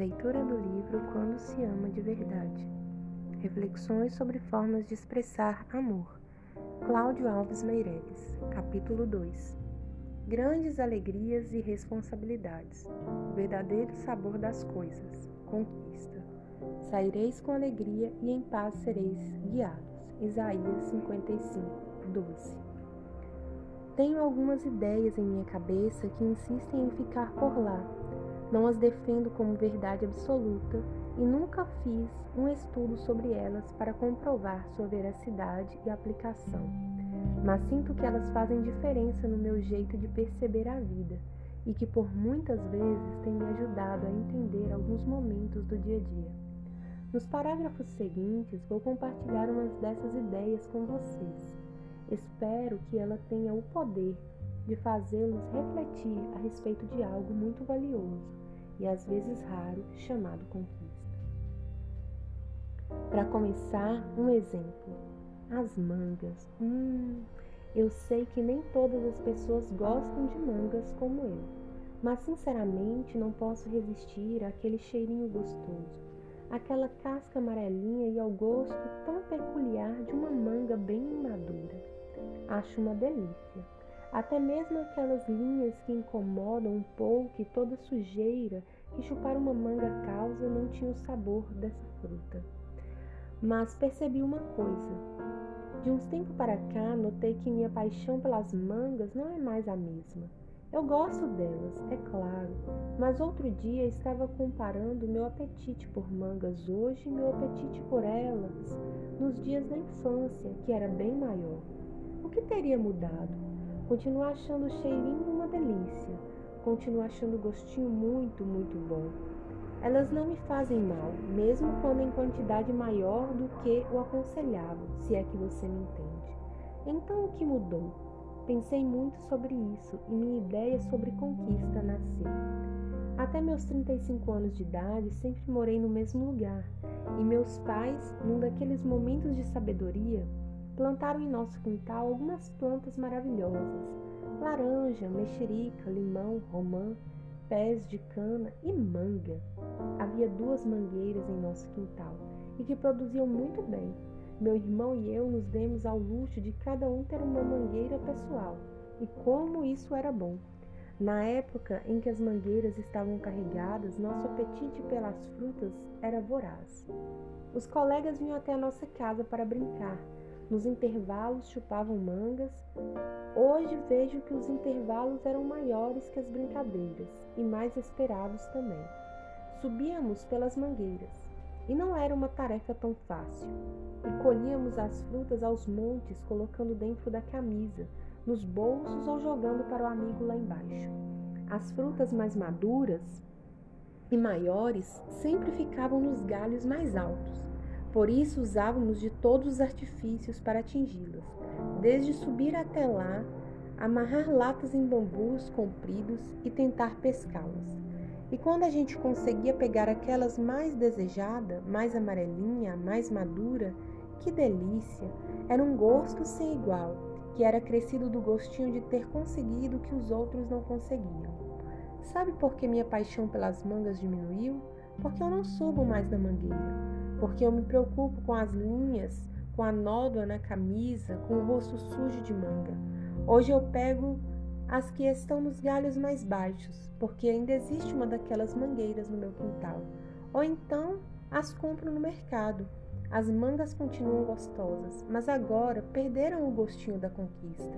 Leitura do livro Quando se ama de verdade. Reflexões sobre formas de expressar amor. Cláudio Alves Meireles, capítulo 2. Grandes alegrias e responsabilidades. O verdadeiro sabor das coisas. Conquista. Saireis com alegria e em paz sereis guiados. Isaías 55, 12. Tenho algumas ideias em minha cabeça que insistem em ficar por lá não as defendo como verdade absoluta e nunca fiz um estudo sobre elas para comprovar sua veracidade e aplicação. Mas sinto que elas fazem diferença no meu jeito de perceber a vida e que por muitas vezes têm me ajudado a entender alguns momentos do dia a dia. Nos parágrafos seguintes, vou compartilhar umas dessas ideias com vocês. Espero que ela tenha o poder de fazê-los refletir a respeito de algo muito valioso e às vezes raro chamado conquista. Para começar, um exemplo: as mangas. Hum, eu sei que nem todas as pessoas gostam de mangas como eu, mas sinceramente não posso resistir àquele cheirinho gostoso, aquela casca amarelinha e ao gosto tão peculiar de uma manga bem madura. Acho uma delícia. Até mesmo aquelas linhas que incomodam um pouco e toda sujeira que chupar uma manga causa não tinha o sabor dessa fruta. Mas percebi uma coisa. De uns tempos para cá, notei que minha paixão pelas mangas não é mais a mesma. Eu gosto delas, é claro, mas outro dia estava comparando meu apetite por mangas hoje e meu apetite por elas nos dias da infância, que era bem maior. O que teria mudado? Continuo achando o cheirinho uma delícia. Continuo achando o gostinho muito, muito bom. Elas não me fazem mal, mesmo quando em quantidade maior do que o aconselhava, se é que você me entende. Então o que mudou? Pensei muito sobre isso e minha ideia sobre conquista nasceu. Até meus 35 anos de idade, sempre morei no mesmo lugar, e meus pais, num daqueles momentos de sabedoria, plantaram em nosso quintal algumas plantas maravilhosas: laranja, mexerica, limão, romã, pés de cana e manga. Havia duas mangueiras em nosso quintal e que produziam muito bem. Meu irmão e eu nos demos ao luxo de cada um ter uma mangueira pessoal, e como isso era bom! Na época em que as mangueiras estavam carregadas, nosso apetite pelas frutas era voraz. Os colegas vinham até a nossa casa para brincar nos intervalos chupavam mangas. Hoje vejo que os intervalos eram maiores que as brincadeiras e mais esperados também. Subíamos pelas mangueiras e não era uma tarefa tão fácil. E colhíamos as frutas aos montes, colocando dentro da camisa, nos bolsos ou jogando para o amigo lá embaixo. As frutas mais maduras e maiores sempre ficavam nos galhos mais altos por isso usávamos de todos os artifícios para atingi-las, desde subir até lá, amarrar latas em bambus compridos e tentar pescá-las. E quando a gente conseguia pegar aquelas mais desejada, mais amarelinha, mais madura, que delícia! Era um gosto sem igual, que era crescido do gostinho de ter conseguido o que os outros não conseguiam. Sabe por que minha paixão pelas mangas diminuiu? Porque eu não subo mais na mangueira porque eu me preocupo com as linhas, com a nódoa na camisa, com o rosto sujo de manga. Hoje eu pego as que estão nos galhos mais baixos, porque ainda existe uma daquelas mangueiras no meu quintal. Ou então as compro no mercado. As mangas continuam gostosas, mas agora perderam o gostinho da conquista.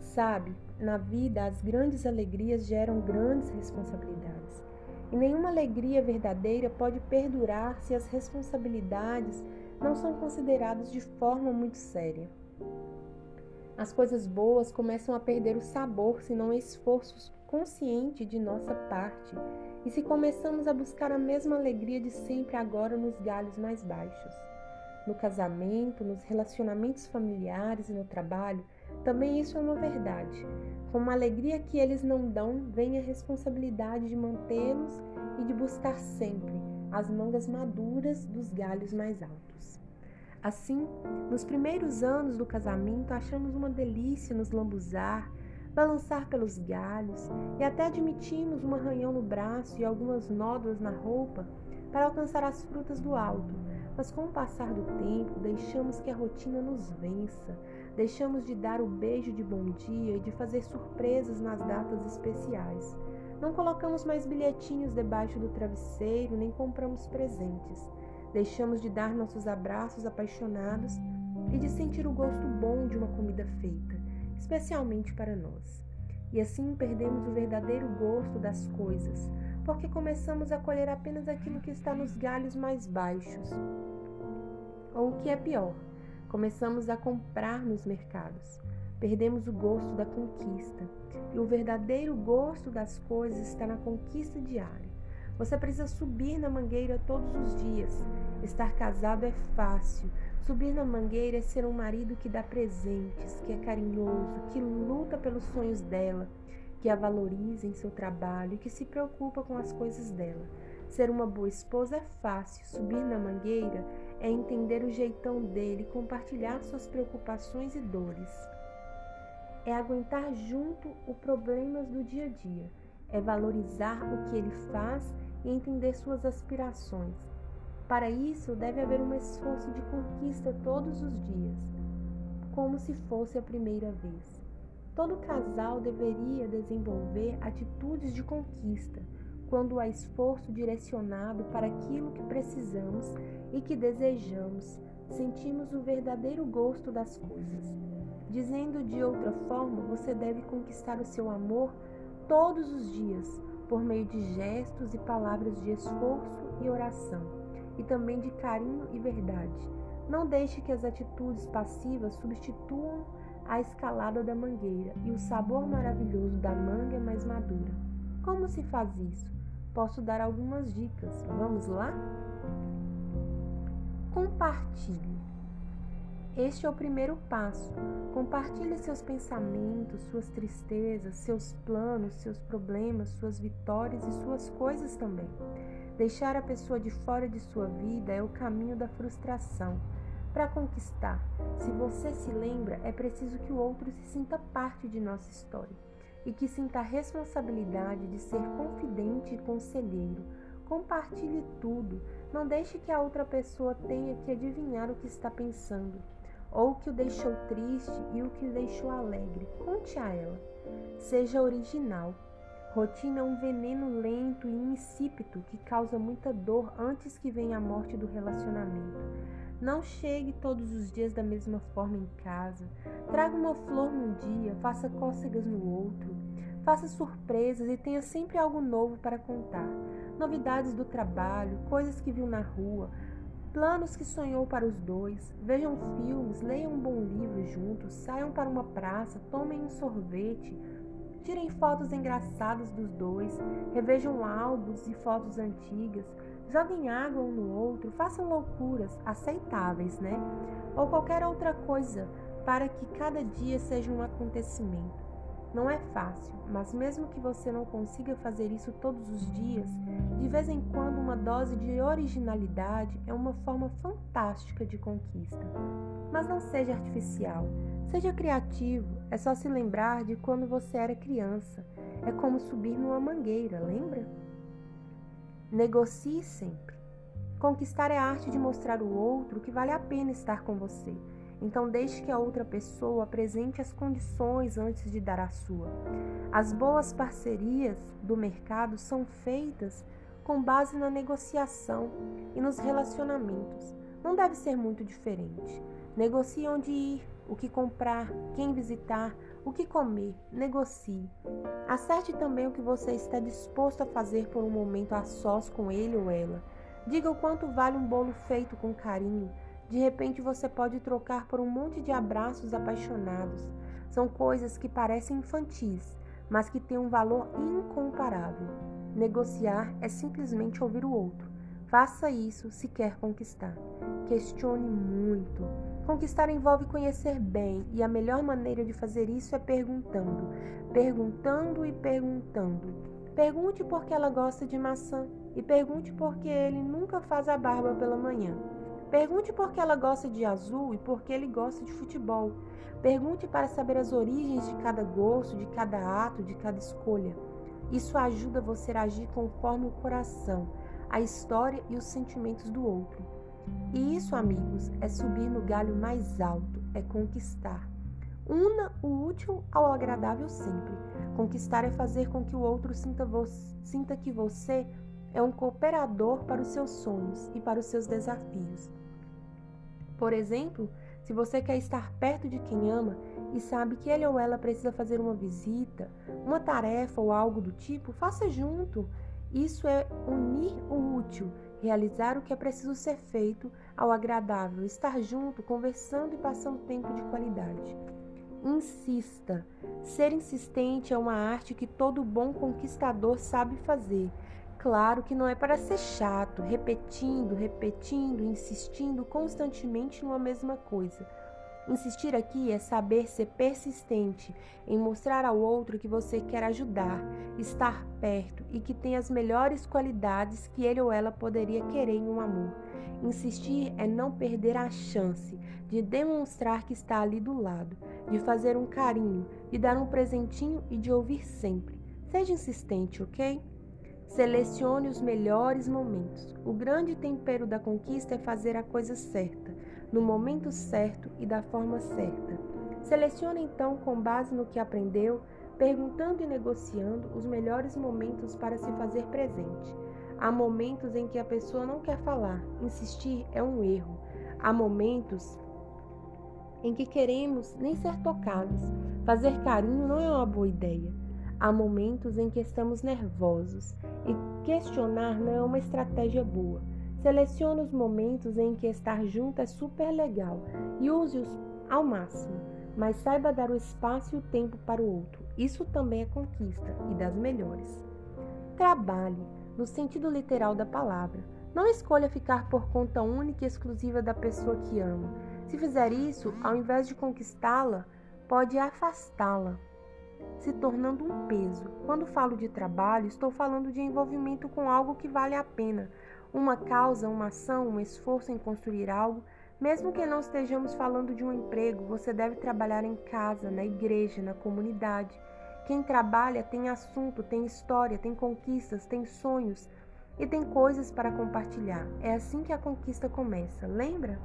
Sabe, na vida as grandes alegrias geram grandes responsabilidades. E nenhuma alegria verdadeira pode perdurar se as responsabilidades não são consideradas de forma muito séria. As coisas boas começam a perder o sabor se não há esforço consciente de nossa parte e se começamos a buscar a mesma alegria de sempre agora nos galhos mais baixos. No casamento, nos relacionamentos familiares e no trabalho, também isso é uma verdade. Com uma alegria que eles não dão, vem a responsabilidade de mantê-los e de buscar sempre as mangas maduras dos galhos mais altos. Assim, nos primeiros anos do casamento, achamos uma delícia nos lambuzar, balançar pelos galhos e até admitimos um arranhão no braço e algumas nódoas na roupa para alcançar as frutas do alto. Mas com o passar do tempo, deixamos que a rotina nos vença, deixamos de dar o beijo de bom dia e de fazer surpresas nas datas especiais. Não colocamos mais bilhetinhos debaixo do travesseiro, nem compramos presentes. Deixamos de dar nossos abraços apaixonados e de sentir o gosto bom de uma comida feita, especialmente para nós. E assim perdemos o verdadeiro gosto das coisas, porque começamos a colher apenas aquilo que está nos galhos mais baixos. Ou o que é pior, começamos a comprar nos mercados. Perdemos o gosto da conquista. E o verdadeiro gosto das coisas está na conquista diária. Você precisa subir na mangueira todos os dias. Estar casado é fácil. Subir na mangueira é ser um marido que dá presentes, que é carinhoso, que luta pelos sonhos dela, que a valoriza em seu trabalho e que se preocupa com as coisas dela. Ser uma boa esposa é fácil. Subir na mangueira é entender o jeitão dele, compartilhar suas preocupações e dores. É aguentar junto os problemas do dia a dia. É valorizar o que ele faz e entender suas aspirações. Para isso, deve haver um esforço de conquista todos os dias, como se fosse a primeira vez. Todo casal deveria desenvolver atitudes de conquista quando há esforço direcionado para aquilo que precisamos e que desejamos, sentimos o verdadeiro gosto das coisas. Dizendo de outra forma, você deve conquistar o seu amor todos os dias, por meio de gestos e palavras de esforço e oração, e também de carinho e verdade. Não deixe que as atitudes passivas substituam a escalada da mangueira e o sabor maravilhoso da manga mais madura. Como se faz isso? Posso dar algumas dicas. Vamos lá? Compartilhe. Este é o primeiro passo. Compartilhe seus pensamentos, suas tristezas, seus planos, seus problemas, suas vitórias e suas coisas também. Deixar a pessoa de fora de sua vida é o caminho da frustração. Para conquistar, se você se lembra, é preciso que o outro se sinta parte de nossa história e que sinta a responsabilidade de ser confidente e conselheiro. Compartilhe tudo. Não deixe que a outra pessoa tenha que adivinhar o que está pensando ou o que o deixou triste e o que o deixou alegre. Conte a ela. Seja original. Rotina é um veneno lento e insípido que causa muita dor antes que venha a morte do relacionamento. Não chegue todos os dias da mesma forma em casa. Traga uma flor num dia, faça cócegas no outro. Faça surpresas e tenha sempre algo novo para contar. Novidades do trabalho, coisas que viu na rua, planos que sonhou para os dois. Vejam filmes, leiam um bom livro juntos, saiam para uma praça, tomem um sorvete, tirem fotos engraçadas dos dois, revejam álbuns e fotos antigas, joguem água um no outro, façam loucuras aceitáveis, né? Ou qualquer outra coisa para que cada dia seja um acontecimento. Não é fácil, mas mesmo que você não consiga fazer isso todos os dias, de vez em quando uma dose de originalidade é uma forma fantástica de conquista. Mas não seja artificial, seja criativo. É só se lembrar de quando você era criança. É como subir numa mangueira, lembra? Negocie sempre. Conquistar é a arte de mostrar ao outro que vale a pena estar com você então, deixe que a outra pessoa apresente as condições antes de dar a sua. As boas parcerias do mercado são feitas com base na negociação e nos relacionamentos. Não deve ser muito diferente. Negocie onde ir, o que comprar, quem visitar, o que comer. Negocie. Acerte também o que você está disposto a fazer por um momento a sós com ele ou ela. Diga o quanto vale um bolo feito com carinho de repente você pode trocar por um monte de abraços apaixonados. São coisas que parecem infantis, mas que têm um valor incomparável. Negociar é simplesmente ouvir o outro. Faça isso se quer conquistar. Questione muito. Conquistar envolve conhecer bem, e a melhor maneira de fazer isso é perguntando, perguntando e perguntando. Pergunte por que ela gosta de maçã e pergunte por que ele nunca faz a barba pela manhã. Pergunte por que ela gosta de azul e por que ele gosta de futebol. Pergunte para saber as origens de cada gosto, de cada ato, de cada escolha. Isso ajuda você a agir conforme o coração, a história e os sentimentos do outro. E isso, amigos, é subir no galho mais alto, é conquistar. Una o útil ao agradável sempre. Conquistar é fazer com que o outro sinta, sinta que você é um cooperador para os seus sonhos e para os seus desafios. Por exemplo, se você quer estar perto de quem ama e sabe que ele ou ela precisa fazer uma visita, uma tarefa ou algo do tipo, faça junto. Isso é unir o útil, realizar o que é preciso ser feito ao agradável, estar junto, conversando e passando tempo de qualidade. Insista. Ser insistente é uma arte que todo bom conquistador sabe fazer claro que não é para ser chato, repetindo, repetindo, insistindo constantemente numa mesma coisa. Insistir aqui é saber ser persistente em mostrar ao outro que você quer ajudar, estar perto e que tem as melhores qualidades que ele ou ela poderia querer em um amor. Insistir é não perder a chance de demonstrar que está ali do lado, de fazer um carinho, de dar um presentinho e de ouvir sempre. Seja insistente, ok? Selecione os melhores momentos. O grande tempero da conquista é fazer a coisa certa, no momento certo e da forma certa. Selecione então, com base no que aprendeu, perguntando e negociando os melhores momentos para se fazer presente. Há momentos em que a pessoa não quer falar, insistir é um erro. Há momentos em que queremos nem ser tocados. Fazer carinho não é uma boa ideia. Há momentos em que estamos nervosos e questionar não é uma estratégia boa. Selecione os momentos em que estar junto é super legal e use-os ao máximo, mas saiba dar o espaço e o tempo para o outro. Isso também é conquista e das melhores. Trabalhe, no sentido literal da palavra. Não escolha ficar por conta única e exclusiva da pessoa que ama. Se fizer isso, ao invés de conquistá-la, pode afastá-la se tornando um peso. Quando falo de trabalho, estou falando de envolvimento com algo que vale a pena, uma causa, uma ação, um esforço em construir algo. Mesmo que não estejamos falando de um emprego, você deve trabalhar em casa, na igreja, na comunidade. Quem trabalha tem assunto, tem história, tem conquistas, tem sonhos e tem coisas para compartilhar. É assim que a conquista começa, lembra?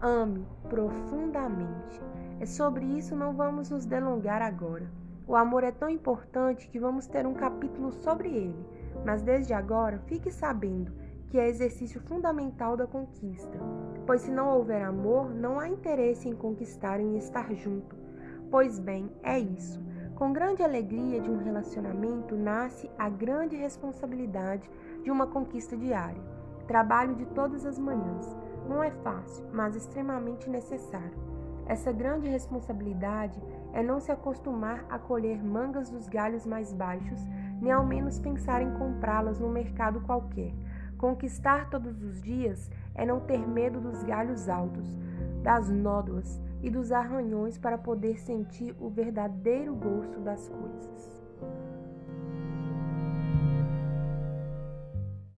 Ame profundamente. É sobre isso não vamos nos delongar agora. O amor é tão importante que vamos ter um capítulo sobre ele, mas desde agora fique sabendo que é exercício fundamental da conquista, pois se não houver amor, não há interesse em conquistar e estar junto. Pois bem, é isso. Com grande alegria de um relacionamento nasce a grande responsabilidade de uma conquista diária. Trabalho de todas as manhãs. Não é fácil, mas extremamente necessário. Essa grande responsabilidade é não se acostumar a colher mangas dos galhos mais baixos, nem ao menos pensar em comprá-las no mercado qualquer. Conquistar todos os dias é não ter medo dos galhos altos, das nódoas e dos arranhões para poder sentir o verdadeiro gosto das coisas.